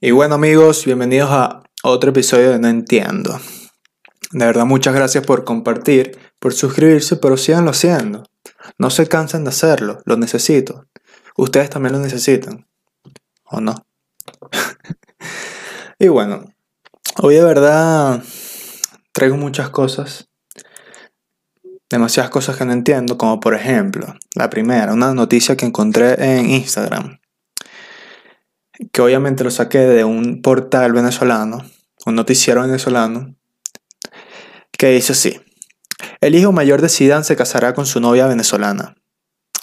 Y bueno amigos, bienvenidos a otro episodio de No Entiendo. De verdad, muchas gracias por compartir, por suscribirse, pero síganlo haciendo. No se cansen de hacerlo, lo necesito. Ustedes también lo necesitan. ¿O no? y bueno, hoy de verdad traigo muchas cosas. Demasiadas cosas que no entiendo, como por ejemplo, la primera, una noticia que encontré en Instagram que obviamente lo saqué de un portal venezolano, un noticiero venezolano, que dice así. El hijo mayor de Zidane se casará con su novia venezolana.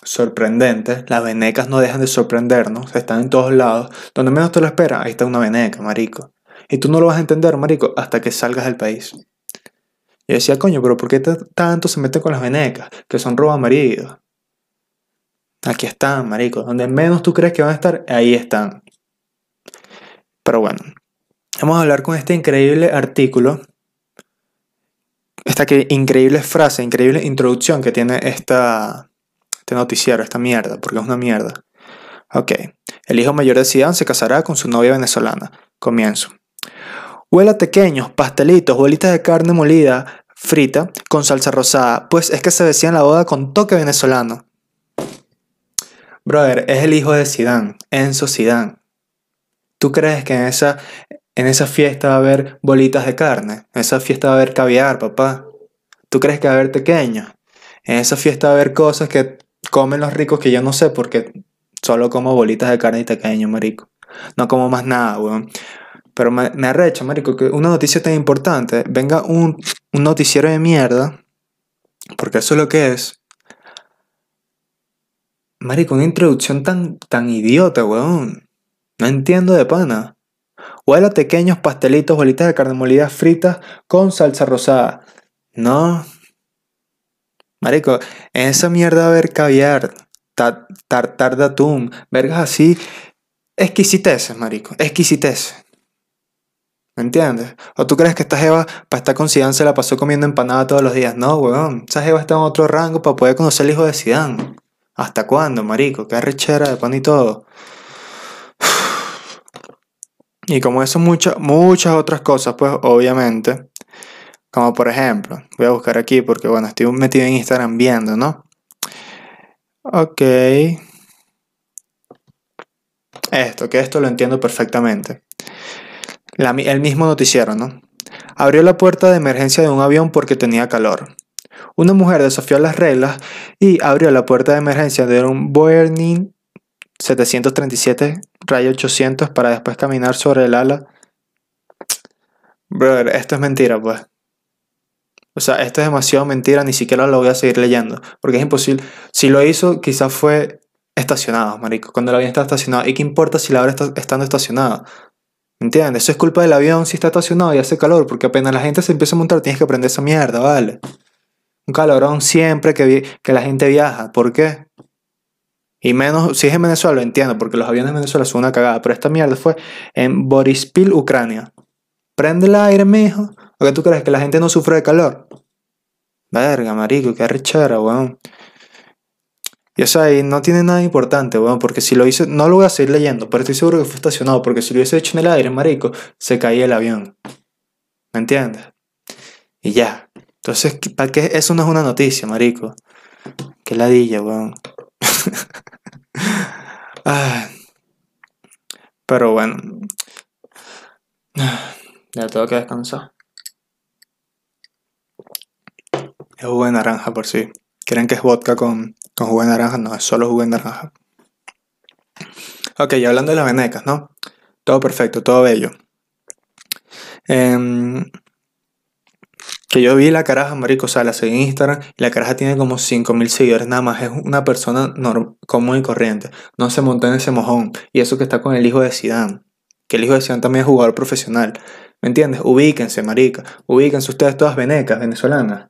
Sorprendente, las venecas no dejan de sorprendernos, están en todos lados. Donde menos te lo esperas, ahí está una veneca, marico. Y tú no lo vas a entender, marico, hasta que salgas del país. Y decía, coño, pero ¿por qué tanto se meten con las venecas? Que son roba maridos. Aquí están, marico. Donde menos tú crees que van a estar, ahí están. Pero bueno, vamos a hablar con este increíble artículo, esta increíble frase, increíble introducción que tiene esta, este noticiero, esta mierda, porque es una mierda. Ok, el hijo mayor de Zidane se casará con su novia venezolana. Comienzo. Huela pequeños, pastelitos, bolitas de carne molida, frita, con salsa rosada, pues es que se decía en la boda con toque venezolano. Brother, es el hijo de Zidane, Enzo Zidane. ¿Tú crees que en esa, en esa fiesta va a haber bolitas de carne? En esa fiesta va a haber caviar, papá. ¿Tú crees que va a haber pequeños? En esa fiesta va a haber cosas que comen los ricos que yo no sé porque solo como bolitas de carne y pequeño, marico. No como más nada, weón. Pero me, me arrecha, marico, que una noticia tan importante venga un, un noticiero de mierda, porque eso es lo que es. Marico, una introducción tan, tan idiota, weón. No entiendo de pana. Huele a pequeños pastelitos, bolitas de carne molida fritas con salsa rosada. No. Marico, en esa mierda a haber caviar, tartar de atún, vergas así. Exquisiteces, marico, exquisiteces. ¿Me entiendes? ¿O tú crees que esta jeva para estar con Zidane se la pasó comiendo empanada todos los días? No, weón. Esa jeva está en otro rango para poder conocer al hijo de Zidane. ¿Hasta cuándo, marico? Qué arrechera de pan y todo. Y como eso, muchas, muchas otras cosas, pues obviamente, como por ejemplo, voy a buscar aquí porque bueno, estoy metido en Instagram viendo, ¿no? Ok. Esto, que esto lo entiendo perfectamente. el mismo noticiero, ¿no? Abrió la puerta de emergencia de un avión porque tenía calor. Una mujer desafió las reglas y abrió la puerta de emergencia de un Boeing 737 rayo 800 para después caminar sobre el ala. Brother, esto es mentira, pues. O sea, esto es demasiado mentira, ni siquiera lo voy a seguir leyendo, porque es imposible. Si lo hizo, quizás fue estacionado, marico, cuando el avión está estacionado. ¿Y qué importa si la hora está estando estacionado? ¿Entiendes? Eso es culpa del avión si está estacionado y hace calor, porque apenas la gente se empieza a montar tienes que aprender esa mierda, ¿vale? Un calorón siempre que, que la gente viaja. ¿Por qué? Y menos, si es en Venezuela, lo entiendo, porque los aviones en Venezuela son una cagada. Pero esta mierda fue en Borispil, Ucrania. Prende el aire, mijo. ¿O qué tú crees? ¿Que la gente no sufre de calor? Verga, marico, qué arrechera, weón. Y o sea, no tiene nada importante, weón, porque si lo hice, no lo voy a seguir leyendo, pero estoy seguro que fue estacionado, porque si lo hubiese hecho en el aire, marico, se caía el avión. ¿Me entiendes? Y ya. Entonces, ¿para qué? Eso no es una noticia, marico. Qué ladilla, weón. Pero bueno. Ya tengo que descansar. Es jugo de naranja por si. ¿Creen que es vodka con, con jugo de naranja? No, es solo jugo de naranja. Ok, y hablando de las venecas, ¿no? Todo perfecto, todo bello. Eh, que yo vi la caraja, marico, o sea, la seguí en Instagram y la caraja tiene como 5000 seguidores nada más. Es una persona común y corriente. No se montó en ese mojón. Y eso que está con el hijo de Zidane. Que el hijo de Zidane también es jugador profesional. ¿Me entiendes? Ubíquense, marica. Ubíquense ustedes todas venecas, venezolanas.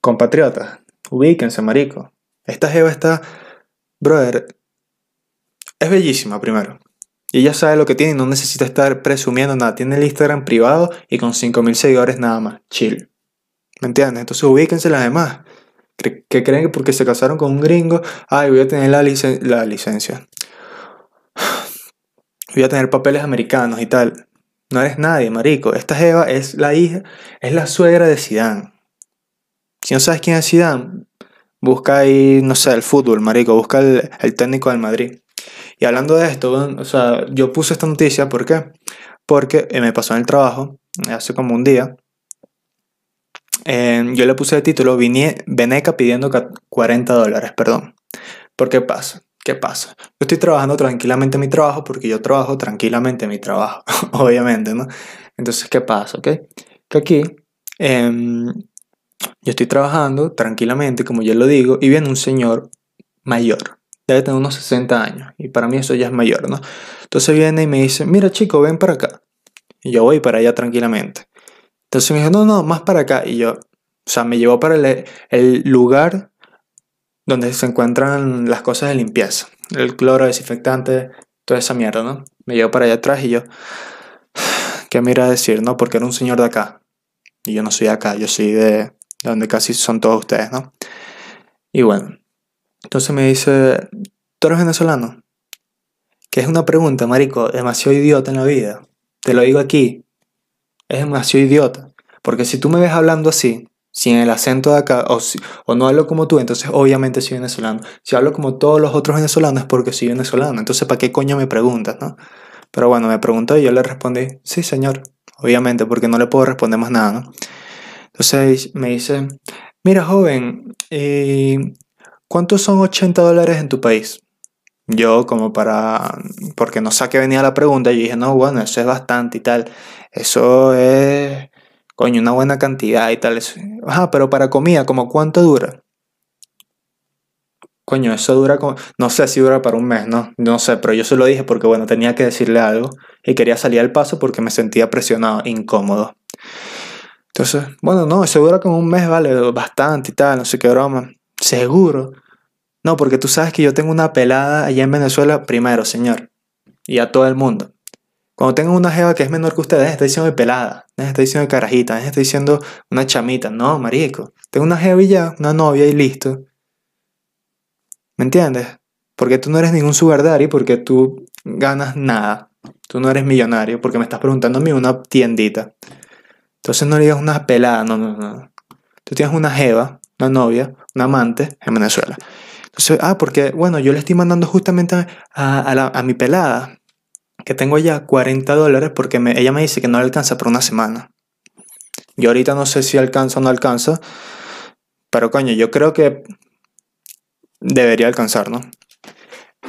Compatriotas. Ubíquense, marico. Esta jeva está... Brother. Es bellísima, primero. Y ella sabe lo que tiene y no necesita estar presumiendo nada. Tiene el Instagram privado y con 5.000 seguidores nada más. Chill. ¿Me entiendes? Entonces ubíquense las demás. Que creen que porque se casaron con un gringo, ay, voy a tener la, la licencia. voy a tener papeles americanos y tal. No eres nadie, marico. Esta Jeva es la hija, es la suegra de Zidane. Si no sabes quién es Zidane, busca ahí, no sé, el fútbol, marico. Busca el, el técnico del Madrid. Y hablando de esto, o sea, yo puse esta noticia, ¿por qué? Porque eh, me pasó en el trabajo, hace como un día. Eh, yo le puse el título Veneca pidiendo 40 dólares, perdón. ¿Por qué pasa? ¿Qué pasa? Yo estoy trabajando tranquilamente mi trabajo porque yo trabajo tranquilamente mi trabajo, obviamente, ¿no? Entonces, ¿qué pasa? ¿Ok? Que aquí em, yo estoy trabajando tranquilamente, como yo lo digo, y viene un señor mayor, debe tener unos 60 años, y para mí eso ya es mayor, ¿no? Entonces viene y me dice, mira chico, ven para acá. Y yo voy para allá tranquilamente. Entonces me dijo, no, no, más para acá. Y yo, o sea, me llevó para el, lugar donde se encuentran las cosas de limpieza, el cloro, desinfectante, toda esa mierda, ¿no? Me llevó para allá atrás y yo, ¿qué me iba a decir, no? Porque era un señor de acá. Y yo no soy de acá, yo soy de, donde casi son todos ustedes, ¿no? Y bueno, entonces me dice, ¿tú eres venezolano? Que es una pregunta, marico, demasiado idiota en la vida. Te lo digo aquí, es demasiado idiota. Porque si tú me ves hablando así, sin el acento de acá, o, o no hablo como tú, entonces obviamente soy venezolano. Si hablo como todos los otros venezolanos es porque soy venezolano. Entonces, ¿para qué coño me preguntas, no? Pero bueno, me preguntó y yo le respondí, sí, señor. Obviamente, porque no le puedo responder más nada, ¿no? Entonces me dice, mira, joven, eh, ¿cuántos son 80 dólares en tu país? Yo como para, porque no sé a qué venía la pregunta, yo dije, no, bueno, eso es bastante y tal. Eso es coño, una buena cantidad y tal. Ajá, pero para comida, ¿como cuánto dura? Coño, eso dura como, no sé si dura para un mes, ¿no? No sé, pero yo se lo dije porque, bueno, tenía que decirle algo y quería salir al paso porque me sentía presionado, incómodo. Entonces, bueno, no, eso dura como un mes, vale, bastante y tal, no sé qué broma. Seguro. No, porque tú sabes que yo tengo una pelada allá en Venezuela primero, señor. Y a todo el mundo. Cuando tengan una jeva que es menor que ustedes, está diciendo de pelada, está diciendo de carajita, está diciendo una chamita. No, marico. Tengo una jeva y ya, una novia y listo. ¿Me entiendes? Porque tú no eres ningún sugar daddy, porque tú ganas nada. Tú no eres millonario, porque me estás preguntando a mí una tiendita. Entonces no le digas una pelada, no, no, no. Tú tienes una jeva, una novia, un amante en Venezuela. Entonces, ah, porque, bueno, yo le estoy mandando justamente a, a, a mi pelada que tengo ya 40 dólares porque ella me dice que no le alcanza por una semana. Yo ahorita no sé si alcanza o no alcanza, pero coño, yo creo que debería alcanzar, ¿no?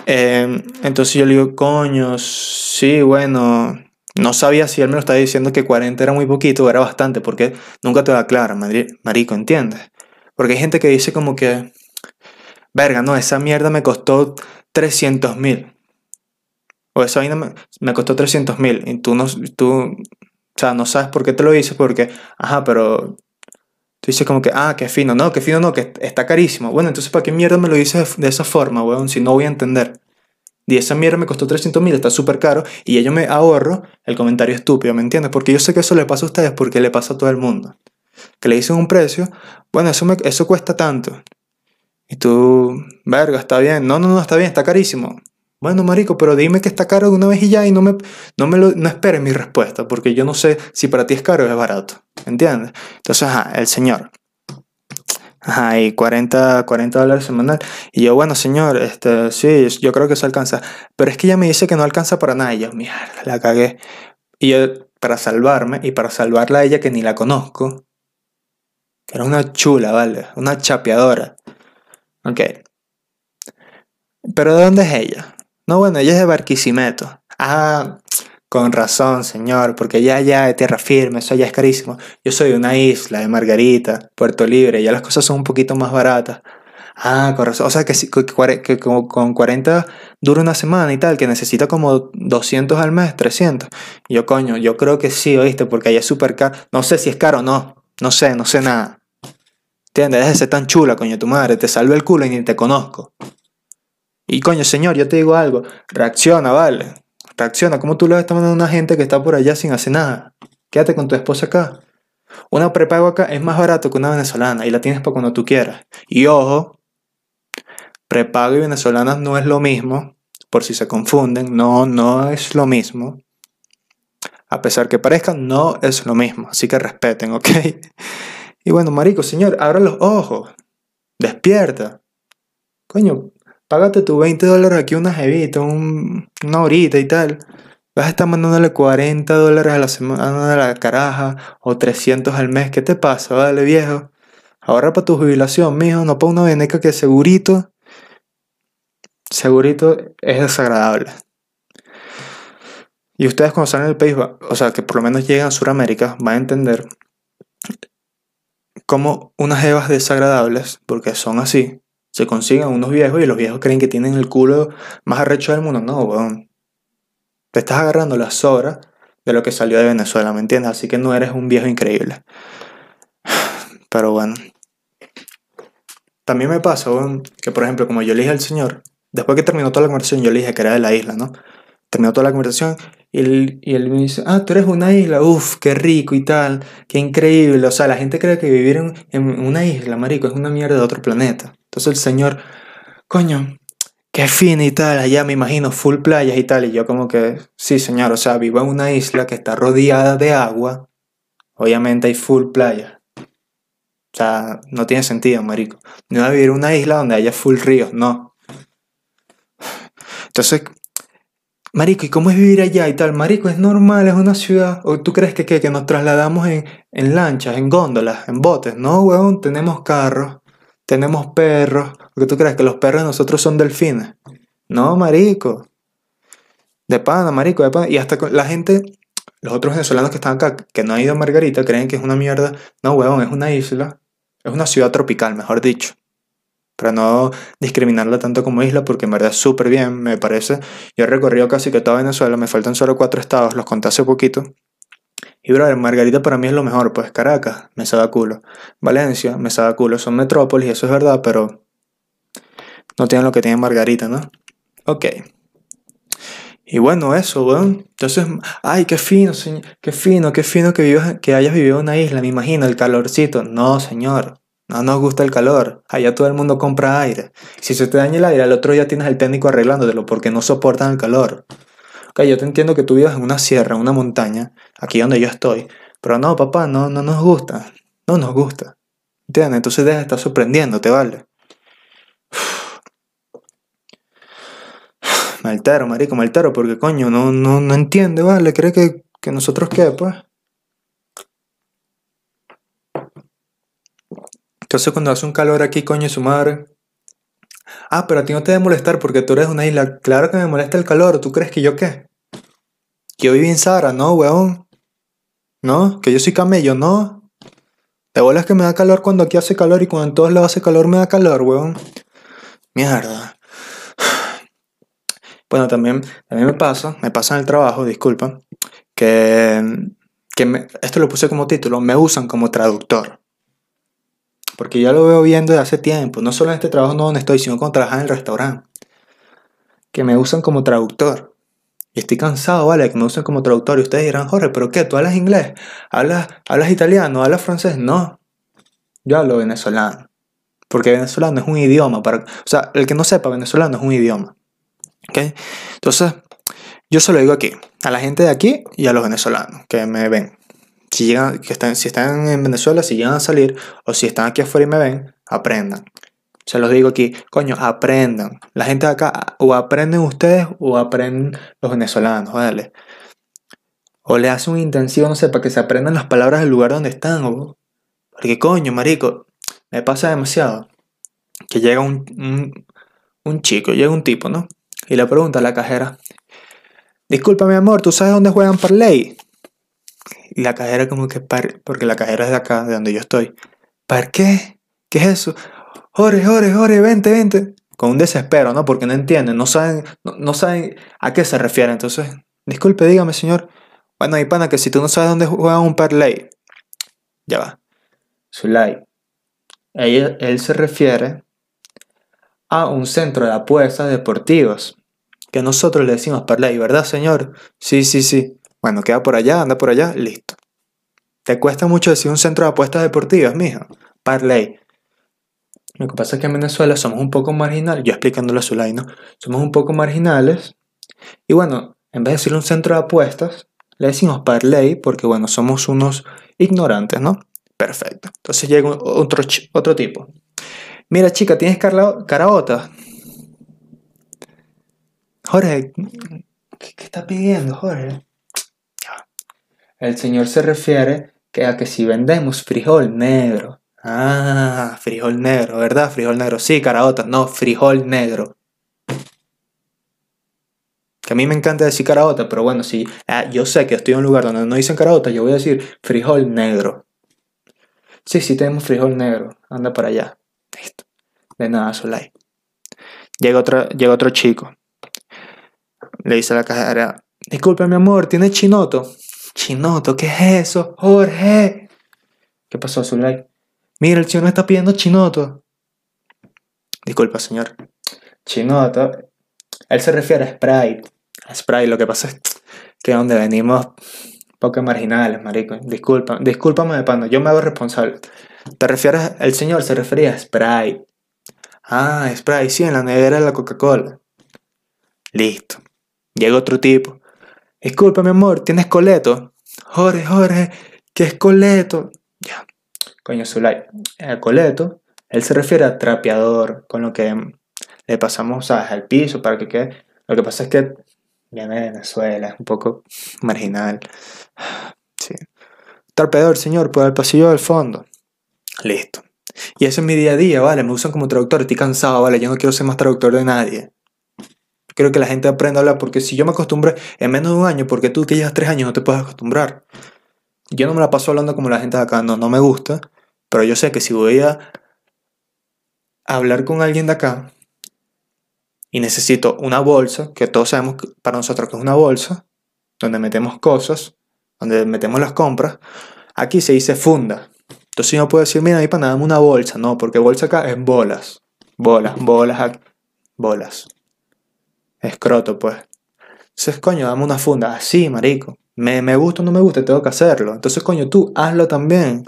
Em, entonces yo le digo, coño, sí, bueno, no sabía si él me lo estaba diciendo que 40 era muy poquito o era bastante, porque nunca te va claro, marico, ¿entiendes? Porque hay gente que dice como que, verga, no, esa mierda me costó 300 mil. O esa vaina me, costó 300 mil y tú no, tú, o sea, no sabes por qué te lo dices porque, ajá, pero tú dices como que, ah, qué fino, no, qué fino no, que está carísimo. Bueno, entonces, ¿para qué mierda me lo dices de esa forma, weón? Si no voy a entender. Y esa mierda me costó 300 mil, está súper caro y yo me ahorro el comentario estúpido, ¿me entiendes? Porque yo sé que eso le pasa a ustedes porque le pasa a todo el mundo. Que le dicen un precio, bueno, eso, me, eso cuesta tanto. Y tú, verga, está bien. No, no, no, está bien, está carísimo. Bueno, marico, pero dime que está caro de una vez y ya y no me, no me lo, no esperes mi respuesta, porque yo no sé si para ti es caro o es barato, ¿entiendes? Entonces, ajá, el señor. Ajá, y 40, 40 dólares semanal. Y yo, bueno, señor, este, sí, yo creo que eso alcanza. Pero es que ella me dice que no alcanza para nada. Y yo, mierda, la cagué. Y yo, para salvarme y para salvarla a ella que ni la conozco, era una chula, ¿vale? Una chapeadora. Ok. Pero ¿de dónde es ella? No, bueno, ella es de Barquisimeto. Ah, con razón, señor, porque ya ya de tierra firme, eso ya es carísimo. Yo soy de una isla, de Margarita, Puerto Libre, ya las cosas son un poquito más baratas. Ah, con razón. O sea, que, que, con 40 dura una semana y tal, que necesita como 200 al mes, 300. yo, coño, yo creo que sí, oíste, porque allá es súper caro. No sé si es caro o no. No sé, no sé nada. ¿Entiendes? Deja de ser tan chula, coño, tu madre. Te salve el culo y ni te conozco. Y coño, señor, yo te digo algo, reacciona, vale. Reacciona, ¿cómo tú le estás mandando a una gente que está por allá sin hacer nada? Quédate con tu esposa acá. Una prepago acá es más barato que una venezolana y la tienes para cuando tú quieras. Y ojo, prepago y venezolana no es lo mismo. por si se confunden, no, no es lo mismo. A pesar que parezca, no es lo mismo. Así que respeten, ¿ok? Y bueno, marico, señor, abra los ojos. Despierta. Coño, págate tu 20 dólares aquí una jevita, una horita y tal. Vas a estar mandándole 40 dólares a la semana a la caraja o 300 al mes. ¿Qué te pasa, vale, viejo? Ahorra para tu jubilación, mijo. No para una veneca que segurito, segurito es desagradable. Y ustedes cuando salen del país, o sea, que por lo menos llegan a Sudamérica, van a entender cómo unas evas desagradables, porque son así, se consiguen unos viejos y los viejos creen que tienen el culo más arrecho del mundo. No, weón. Te estás agarrando las sobras de lo que salió de Venezuela, ¿me entiendes? Así que no eres un viejo increíble. Pero bueno. También me pasa, weón, que por ejemplo, como yo le dije al señor, después que terminó toda la conversación, yo le dije que era de la isla, ¿no? Terminó toda la conversación y él, me dice, ah, tú eres una isla, uff, qué rico y tal, qué increíble. O sea, la gente cree que vivir en, una isla, marico, es una mierda de otro planeta. Entonces el señor, coño, qué fino y tal, allá me imagino, full playas y tal. Y yo como que, sí, señor, o sea, vivo en una isla que está rodeada de agua. Obviamente hay full playa. O sea, no tiene sentido, marico. No voy a vivir en una isla donde haya full ríos, no. Entonces, Marico, ¿y cómo es vivir allá y tal? Marico, es normal, es una ciudad. ¿O tú crees que, que, que nos trasladamos en, en, lanchas, en góndolas, en botes? No, weón, tenemos carros, tenemos perros. ¿O tú crees que los perros de nosotros son delfines? No, marico. De pana, marico, de pana. Y hasta la gente, los otros venezolanos que están acá, que no han ido a Margarita, creen que es una mierda. No, weón, es una isla. Es una ciudad tropical, mejor dicho para no discriminarla tanto como isla, porque en verdad súper bien, me parece. Yo he recorrido casi que toda Venezuela, me faltan solo cuatro estados, los conté hace poquito. Y brother, Margarita para mí es lo mejor, pues Caracas, me sabe culo. Valencia, me sabe culo. Son metrópolis, eso es verdad, pero no tienen lo que tiene Margarita, ¿no? Ok. Y bueno, eso, weón. Entonces, ay, qué fino, señor. Qué fino, qué fino que, vivas, que hayas vivido en una isla, me imagino, el calorcito. No, señor. No nos gusta el calor. Allá todo el mundo compra aire. Si se te daña el aire, al otro día tienes el técnico arreglándotelo porque no soportan el calor. Ok, yo te entiendo que tú vivas en una sierra, en una montaña, aquí donde yo estoy. Pero no, papá, no, no nos gusta. No nos gusta. ¿Entiendes? Entonces deja de estar sorprendiéndote, ¿vale? Me altero, marico, me altero porque coño, no, no, no entiende, ¿vale? ¿Cree que, que nosotros qué, pues? Entonces cuando hace un calor aquí, coño, su madre. Ah, pero a ti no te debe molestar porque tú eres una isla. Claro que me molesta el calor. ¿Tú crees que yo qué? Que yo viví en Sara, no, weón. No, que yo soy camello, no. Te bolas que me da calor cuando aquí hace calor y cuando en todos lados hace calor me da calor, weón. Mierda. Bueno, también, también me pasa, me pasa en el trabajo, disculpa, que, que esto lo puse como título, me usan como traductor. Porque ya lo veo viendo desde hace tiempo, no solo en este trabajo no donde estoy, sino cuando trabajo en el restaurante. Que me usan como traductor. Y estoy cansado, ¿vale? Que me usen como traductor. Y ustedes dirán, Jorge, ¿pero qué? ¿Tú hablas inglés? ¿Hablas, hablas italiano? ¿Hablas francés? No. Yo hablo venezolano. Porque venezolano es un idioma. Para, o sea, el que no sepa venezolano es un idioma. ¿Ok? Entonces, yo se lo digo aquí. A la gente de aquí y a los venezolanos que me ven si, llegan, que están, si están en Venezuela, si llegan a salir, o si están aquí afuera y me ven, aprendan. Se los digo aquí, coño, aprendan. La gente de acá, o aprenden ustedes o aprenden los venezolanos, ¿vale? O le hacen un intensivo, no sé, para que se aprendan las palabras del lugar donde están. O... Porque, coño, marico, me pasa demasiado. Que llega un, un, un chico, llega un tipo, ¿no? Y le pregunta a la cajera, disculpa mi amor, ¿tú sabes dónde juegan Parley? Y la cajera como que, porque la cajera es de acá, de donde yo estoy. ¿Para qué? ¿Qué es eso? Jorge, Jorge, Jorge, vente, vente. Con un desespero, ¿no? Porque no entienden, no saben, no, saben a qué se refiere. Entonces, disculpe, dígame, señor. Bueno, hay pana que si tú no sabes dónde juega un parlay, ya va. Sulay. Él, él se refiere a un centro de apuestas deportivas. Que nosotros le decimos parlay, ¿verdad, señor? Sí, sí, sí. Bueno, queda por allá, anda por allá, listo. ¿Te cuesta mucho decir un centro de apuestas deportivas, mija? Parley. Lo que pasa es que en Venezuela somos un poco marginales, yo explicándolo a Zulay, ¿no? Somos un poco marginales. Y bueno, en vez de decirle un centro de apuestas, le decimos parlay porque, bueno, somos unos ignorantes, ¿no? Perfecto. Entonces llega otro, otro tipo. Mira, chica, ¿tienes caraota? Jorge, ¿qué, ¿qué, está pidiendo, Jorge? El señor se refiere que a que si vendemos frijol negro Ah, frijol negro, ¿verdad? Frijol negro. Sí, caraotas, no, frijol negro. Que a mí me encanta decir caraota, pero bueno, si ah, yo sé que estoy en un lugar donde no dicen caraota, yo voy a decir frijol negro. Sí, sí, tenemos frijol negro. Anda para allá. Listo. De nada, Solay. Llega otro, llega otro chico. Le dice a la cajera, disculpe mi amor, ¿tiene chinoto? Chinoto, ¿qué es eso? Jorge. ¿Qué pasó, Zulay? Mira, el señor me está pidiendo chinoto. Disculpa, señor. Chinoto. Él se refiere a Sprite. A Sprite, lo que pasa es que donde venimos, pocos marginales, marico. Disculpa, discúlpame de pano, yo me hago responsable. ¿Te refieres, el señor se refería a Sprite? Ah, Sprite, sí, en la nevera de la Coca-Cola. Listo. Llega otro tipo. Disculpa, mi amor, ¿tienes coleto? Jorge, Jorge, ¿qué es coleto? Ya, Coño, Zulay, el coleto, él se refiere a trapeador, con lo que le pasamos al piso para que quede. Lo que pasa es que viene de Venezuela, es un poco marginal. Sí. Trapeador, señor, por el pasillo del fondo. Listo. Y ese es mi día a día, ¿vale? Me usan como traductor, estoy cansado, ¿vale? Yo no quiero ser más traductor de nadie. Quiero que la gente aprenda a hablar, porque si yo me acostumbré en menos de un año, porque tú que llevas tres años no te puedes acostumbrar. Yo no me la paso hablando como la gente de acá, no, no me gusta, pero yo sé que si voy a hablar con alguien de acá y necesito una bolsa, que todos sabemos para nosotros que es una bolsa, donde metemos cosas, donde metemos las compras, aquí se dice funda. Entonces yo no puedo decir, mira, ahí para nada, una bolsa, no, porque bolsa acá es bolas, bolas, bolas, bolas. Escroto, pues. Entonces, coño, dame una funda. Así, marico. Me, me gusta o no me gusta, tengo que hacerlo. Entonces, coño, tú hazlo también.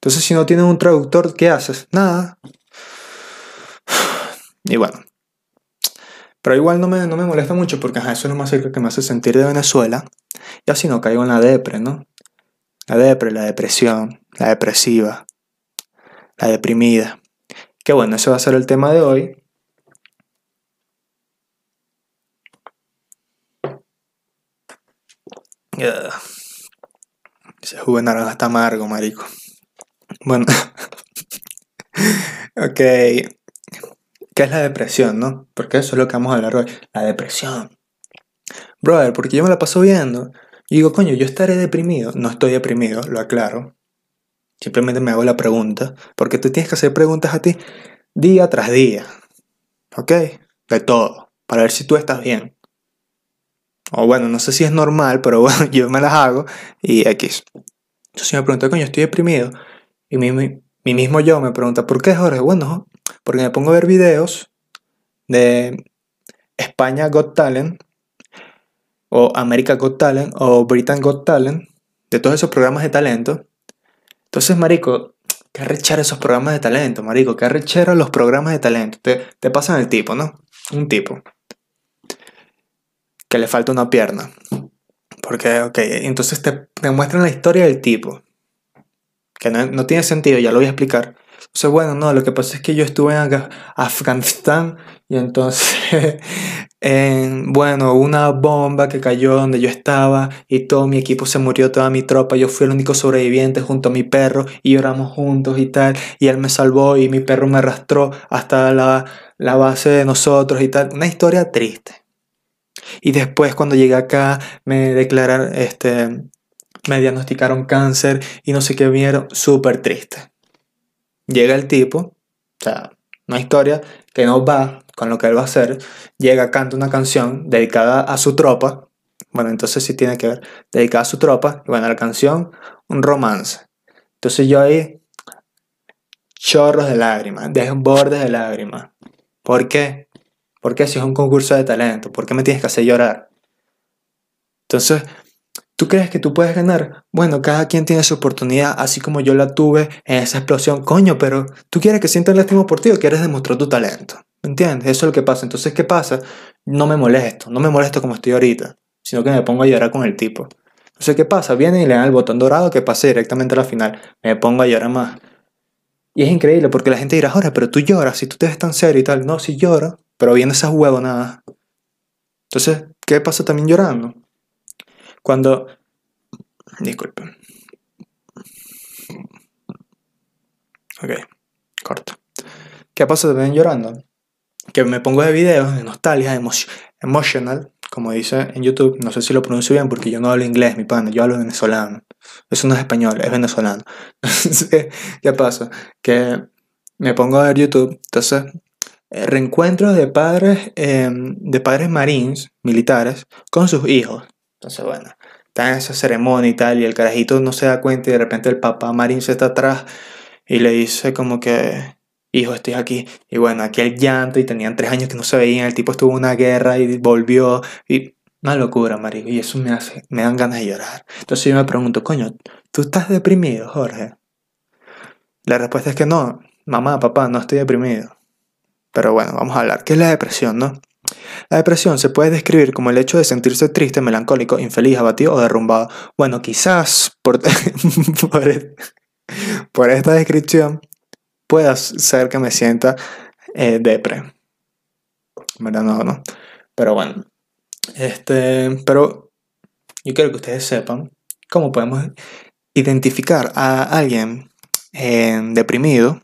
Entonces, si no tienes un traductor, ¿qué haces? Nada. Y bueno. Pero igual no me, no me molesta mucho porque eso es lo más cerca que me hace sentir de Venezuela. Y así no caigo en la depre, ¿no? La depre, la depresión, la depresiva, la deprimida. Que bueno, ese va a ser el tema de hoy. Ese jugo de naranja está amargo, marico. Bueno. ok. ¿Qué es la depresión, no? Porque eso es lo que vamos a hablar hoy. La depresión. Brother, porque yo me la paso viendo. Y digo, coño, yo estaré deprimido. No estoy deprimido, lo aclaro. Simplemente me hago la pregunta. Porque tú tienes que hacer preguntas a ti día tras día. ¿Ok? De todo. Para ver si tú estás bien. O bueno, no sé si es normal, pero bueno, yo me las hago y X. Entonces me pregunto, coño, estoy deprimido. Y mi, mi, mismo yo me pregunta, ¿por qué Jorge? Bueno, porque me pongo a ver videos de España Got Talent, o América Got Talent, o Britain Got Talent, de todos esos programas de talento. Entonces, marico, qué arrechar esos programas de talento, marico, qué arrechar los programas de talento. Te, te pasan el tipo, ¿no? Un tipo que le falta una pierna. Porque, ok, entonces te, muestran la historia del tipo. Que no, tiene sentido, ya lo voy a explicar. Entonces, bueno, no, lo que pasa es que yo estuve en Afganistán y entonces, en, bueno, una bomba que cayó donde yo estaba y todo mi equipo se murió, toda mi tropa, yo fui el único sobreviviente junto a mi perro y lloramos juntos y tal, y él me salvó y mi perro me arrastró hasta la, la base de nosotros y tal. Una historia triste. Y después cuando llegué acá me declararon, este, me diagnosticaron cáncer y no sé qué vieron, súper triste. Llega el tipo, o sea, una historia que no va con lo que él va a hacer, llega, canta una canción dedicada a su tropa, bueno, entonces sí tiene que ver, dedicada a su tropa, y bueno, la canción, un romance. Entonces yo ahí, chorros de lágrimas, desbordes de lágrimas. ¿Por qué? ¿Por qué si es un concurso de talento? ¿Por qué me tienes que hacer llorar? Entonces, ¿Tú crees que tú puedes ganar? Bueno, cada quien tiene su oportunidad, así como yo la tuve en esa explosión. Coño, pero tú quieres que sientan lástima por ti o quieres demostrar tu talento. ¿Entiendes? Eso es lo que pasa. Entonces, ¿qué pasa? No me molesto, no me molesto como estoy ahorita, sino que me pongo a llorar con el tipo. Entonces, ¿qué pasa? Viene y le dan el botón dorado que pase directamente a la final. Me pongo a llorar más. Y es increíble porque la gente dirá, ahora, pero tú lloras, si tú te ves tan serio y tal. No, sí lloro, pero viene esas nada. Entonces, ¿qué pasa también llorando? Cuando... Disculpen. Ok, corto. ¿Qué pasa también llorando? Que me pongo de videos de nostalgia, emotional, como dice en YouTube, no sé si lo pronuncio bien porque yo no hablo inglés, mi pana, yo hablo venezolano. Eso no es español, es venezolano. ¿Qué pasa? Que me pongo a ver YouTube, entonces, reencuentros de padres, em, de padres marines, militares, con sus hijos. Entonces, bueno, está en esa ceremonia y tal, y el carajito no se da cuenta y de repente el papá marín se está atrás y le dice como que, hijo, estoy aquí. Y bueno, aquel llanto y tenían tres años que no se veían, el tipo estuvo en una guerra y volvió y una locura, marico, y eso me hace, me dan ganas de llorar. Entonces yo me pregunto, coño, ¿tú estás deprimido, Jorge? La respuesta es que no, mamá, papá, no estoy deprimido. Pero bueno, vamos a hablar. ¿Qué es la depresión, no? La depresión se puede describir como el hecho de sentirse triste, melancólico, infeliz, abatido o derrumbado. Bueno, quizás por, por, esta descripción pueda ser que me sienta eh, depre. ¿Verdad? No. Pero bueno, este, pero yo quiero que ustedes sepan cómo podemos identificar a alguien eh, deprimido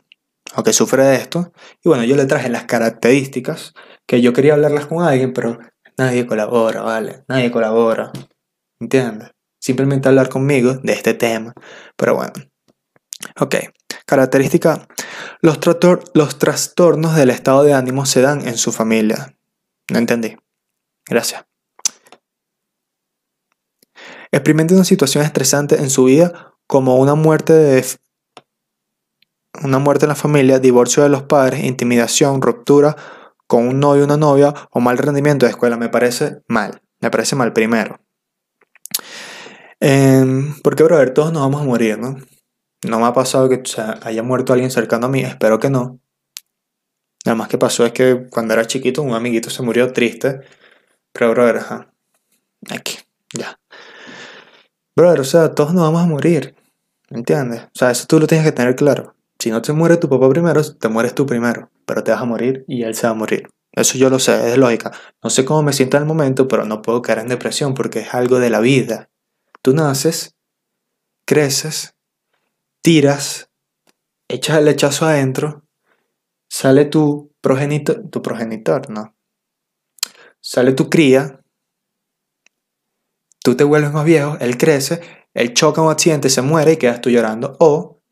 o que sufre de esto. Y bueno, yo le traje las características que yo quería hablarlas con alguien, pero nadie colabora, ¿vale? Nadie colabora. ¿Entiendes? Simplemente hablar conmigo de este tema. Pero bueno. Ok. Característica. Los, los trastornos del estado de ánimo se dan en su familia. No entendí. Gracias. Experimenta una situación estresante en su vida como una muerte de una muerte en la familia, divorcio de los padres, intimidación, ruptura con un novio una novia o mal rendimiento de escuela. Me parece mal. Me parece mal primero. Eh, porque, brother, todos nos vamos a morir, ¿no? No me ha pasado que haya muerto alguien cercano a mí, espero que no. Nada más que pasó es que cuando era chiquito un amiguito se murió triste. Pero, brother, ajá. Aquí, ya. Brother, o sea, todos nos vamos a morir. ¿Entiendes? O sea, eso tú lo tienes que tener claro. Si no te muere tu papá primero, te mueres tú primero. Pero te vas a morir y él se va a morir. Eso yo lo sé, es lógica. No sé cómo me siento en el momento, pero no puedo caer en depresión porque es algo de la vida. Tú naces, creces, tiras, echas el lechazo adentro, sale tu progenitor, tu progenitor, no. Sale tu cría, tú te vuelves más viejo, él crece, él choca un accidente, se muere y quedas tú llorando. O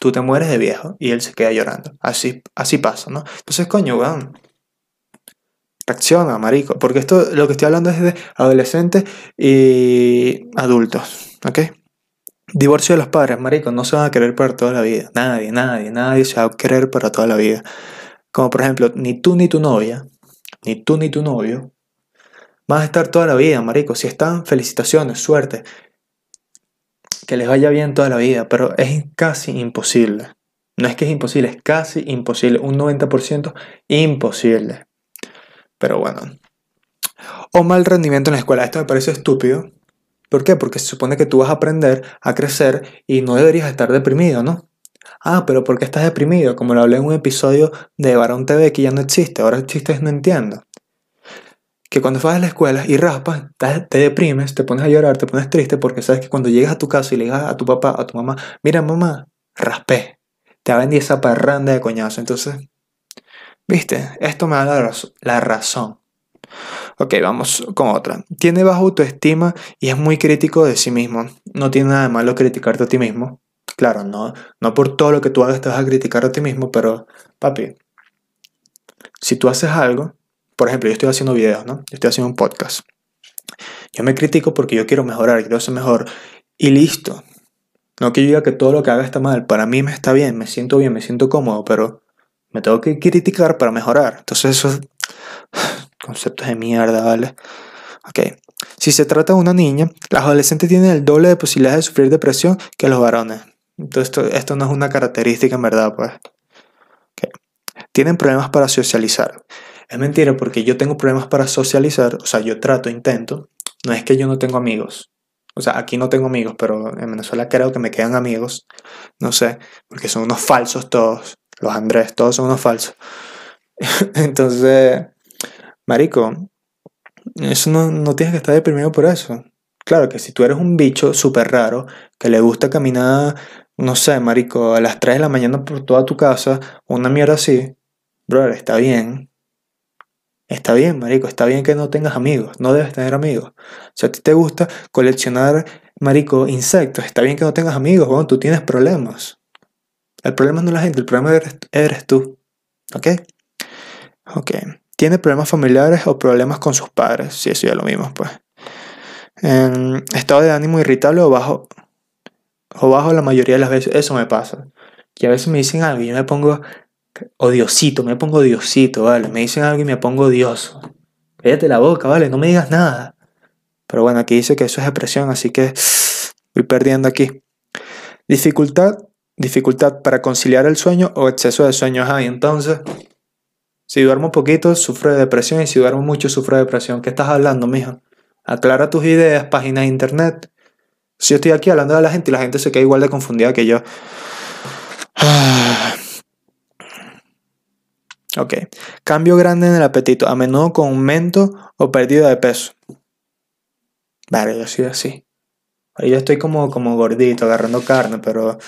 tú te mueres de viejo y él se queda llorando. Así, así pasa, ¿no? Entonces, coño, weón. Reacciona, marico. Porque esto, lo que estoy hablando es de adolescentes y adultos, ¿ok? Divorcio de los padres, marico, no se van a querer para toda la vida. Nadie, nadie, nadie se va a querer para toda la vida. Como por ejemplo, ni tú ni tu novia, ni tú ni tu novio Van a estar toda la vida, marico. Si están, felicitaciones, suerte. Que les vaya bien toda la vida, pero es casi imposible. No es que es imposible, es casi imposible. Un 90% imposible. Pero bueno. O mal rendimiento en la escuela. Esto me parece estúpido. ¿Por qué? Porque se supone que tú vas a aprender a crecer y no deberías estar deprimido, ¿no? Ah, pero ¿por qué estás deprimido? Como lo hablé en un episodio de Barón TV que ya no existe. Ahora existe, no entiendo que cuando vas a la escuela y raspas, te deprimes, te pones a llorar, te pones triste porque sabes que cuando llegas a tu casa y le digas a tu papá, a tu mamá, mira mamá, raspé, te vendí esa parranda de coñazo. Entonces, viste, esto me da la, la razón. Ok, vamos con otra. Tiene baja autoestima y es muy crítico de sí mismo. No tiene nada de malo criticarte a ti mismo. Claro, no, no por todo lo que tú hagas te vas a criticar a ti mismo, pero papi, si tú haces algo, por ejemplo, yo estoy haciendo videos, ¿no? Yo estoy haciendo un podcast. Yo me critico porque yo quiero mejorar, quiero ser mejor. Y listo. No que diga que todo lo que haga está mal. Para mí me está bien, me siento bien, me siento cómodo, pero me tengo que criticar para mejorar. Entonces eso es conceptos de mierda, ¿vale? Ok. si se trata de una niña, las adolescentes tienen el doble de posibilidades de sufrir depresión que los varones. Entonces, esto, no es una característica en verdad, pues. Ok. Tienen problemas para socializar. Es mentira porque yo tengo problemas para socializar, o sea, yo trato, intento. No es que yo no tengo amigos. O sea, aquí no tengo amigos, pero en Venezuela creo que me quedan amigos. No sé, porque son unos falsos todos. Los Andrés, todos son unos falsos. Entonces, Marico, eso no, no tienes que estar deprimido por eso. Claro que si tú eres un bicho súper raro, que le gusta caminar, no sé, marico, a las 3 de la mañana por toda tu casa, una mierda así, brother, está bien. Está bien, marico, está bien que no tengas amigos, no debes tener amigos. Si a ti te gusta coleccionar, marico, insectos, está bien que no tengas amigos, bueno, tú tienes problemas. El problema no es la gente, el problema eres, tú. ¿Ok? Ok. ¿Tiene problemas familiares o problemas con sus padres? Sí, eso ya lo mismo, pues. En estado de ánimo irritable o bajo, o bajo la mayoría de las veces, eso me pasa. Y a veces me dicen algo y yo me pongo odiosito, me pongo odiosito, ¿vale? Me dicen algo y me pongo odioso. Cállate la boca, ¿vale? No me digas nada. Pero bueno, aquí dice que eso es depresión, así que voy perdiendo aquí. Dificultad, dificultad para conciliar el sueño o exceso de sueño. Hay entonces, si duermo poquito, sufro de depresión y si duermo mucho, sufro de depresión. ¿Qué estás hablando, mijo? Aclara tus ideas, páginas de internet. Si yo estoy aquí hablando de la gente y la gente se queda igual de confundida que yo. Ok. Cambio grande en el apetito, a menudo con aumento o pérdida de peso. Vale, yo soy así. Yo estoy como, como gordito, agarrando carne, pero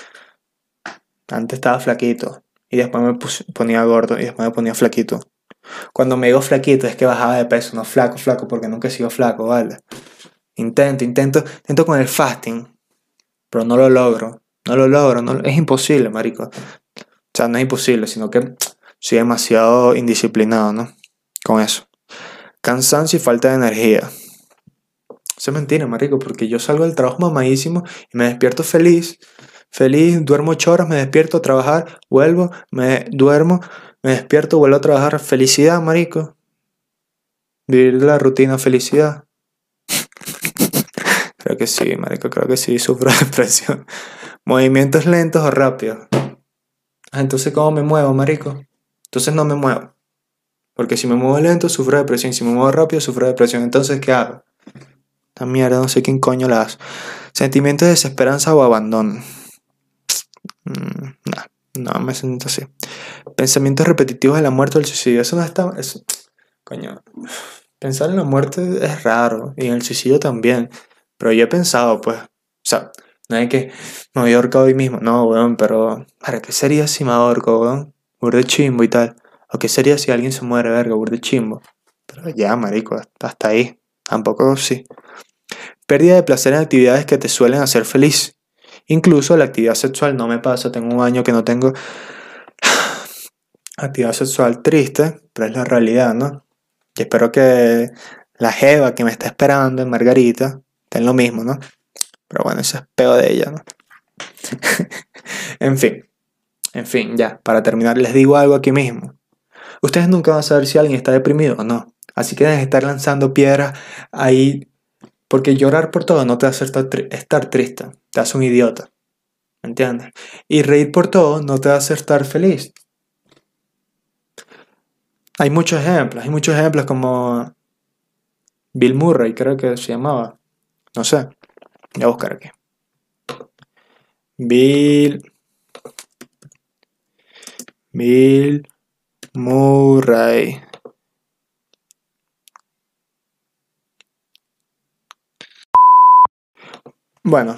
antes estaba flaquito. Y después me ponía gordo y después me ponía flaquito. Cuando me digo flaquito es que bajaba de peso, no flaco, flaco, porque nunca he sido flaco, ¿vale? Intento, intento, intento con el fasting, pero no lo logro. No lo logro, no, es imposible, marico. O sea, no es imposible, sino que soy demasiado indisciplinado, ¿no? Con eso. Cansancio y falta de energía. Eso es mentira, marico, porque yo salgo del trabajo mamadísimo y me despierto feliz. Feliz, duermo ocho horas, me despierto a trabajar, vuelvo, me duermo, me despierto, vuelvo a trabajar. Felicidad, marico. Vivir la rutina, felicidad. creo que sí, marico, creo que sí, sufro depresión. Movimientos lentos o rápidos. Ah, entonces, ¿cómo me muevo, marico? Entonces no me muevo. Porque si me muevo lento, sufro depresión. Si me muevo rápido, sufro depresión. Entonces, ¿qué hago? Esta mierda, no sé quién coño la hace. Sentimientos de desesperanza o abandono. Mm, no, no me siento así. Pensamientos repetitivos de la muerte o el suicidio. Eso no está. Eso, coño. Pensar en la muerte es raro. Y en el suicidio también. Pero yo he pensado, pues. O sea, no hay que. Me voy a hoy mismo. No, weón, pero. ¿Para qué sería si me ahorco, weón? Burde chimbo y tal. ¿O qué sería si alguien se muere, verga, burde chimbo? Pero ya, marico, hasta ahí. Tampoco sí. Pérdida de placer en actividades que te suelen hacer feliz. Incluso la actividad sexual no me pasa. Tengo un año que no tengo actividad sexual triste, pero es la realidad, ¿no? Y espero que la Jeva que me está esperando en Margarita en lo mismo, ¿no? Pero bueno, eso es peo de ella, ¿no? en fin. En fin, ya, para terminar les digo algo aquí mismo. Ustedes nunca van a saber si alguien está deprimido o no. Así que deben estar lanzando piedras ahí. Porque llorar por todo no te hace estar triste, te hace un idiota. ¿Me entiendes? Y reír por todo no te hace estar feliz. Hay muchos ejemplos, hay muchos ejemplos como Bill Murray, creo que se llamaba. No sé, voy a buscar aquí. Bill Bill Murray. Bueno,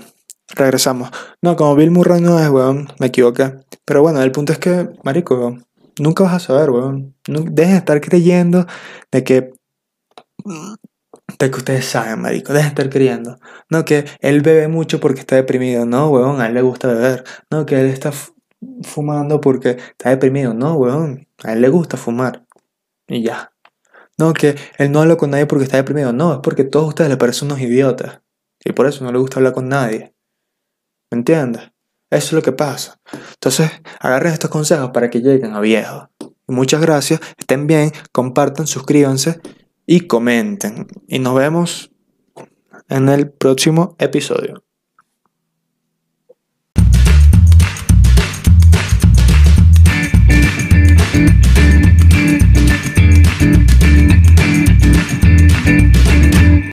regresamos. No, como Bill Murray no es, weón, me equivoqué. Pero bueno, el punto es que, marico, nunca vas a saber, weón. Dejen de estar creyendo de que... De que ustedes saben, marico. Dejen de estar creyendo. No, que él bebe mucho porque está deprimido. No, weón, a él le gusta beber. No, que él está fumando porque está deprimido. No, weón. A él le gusta fumar. Y ya. No, que él no habla con nadie porque está deprimido. No, es porque todos ustedes le parecen unos idiotas. Y por eso no le gusta hablar con nadie. ¿Me entiendes? Eso es lo que pasa. Entonces, agarren estos consejos para que lleguen a viejo. muchas gracias. Estén bien. Compartan, suscríbanse y comenten. Y nos vemos en el próximo episodio.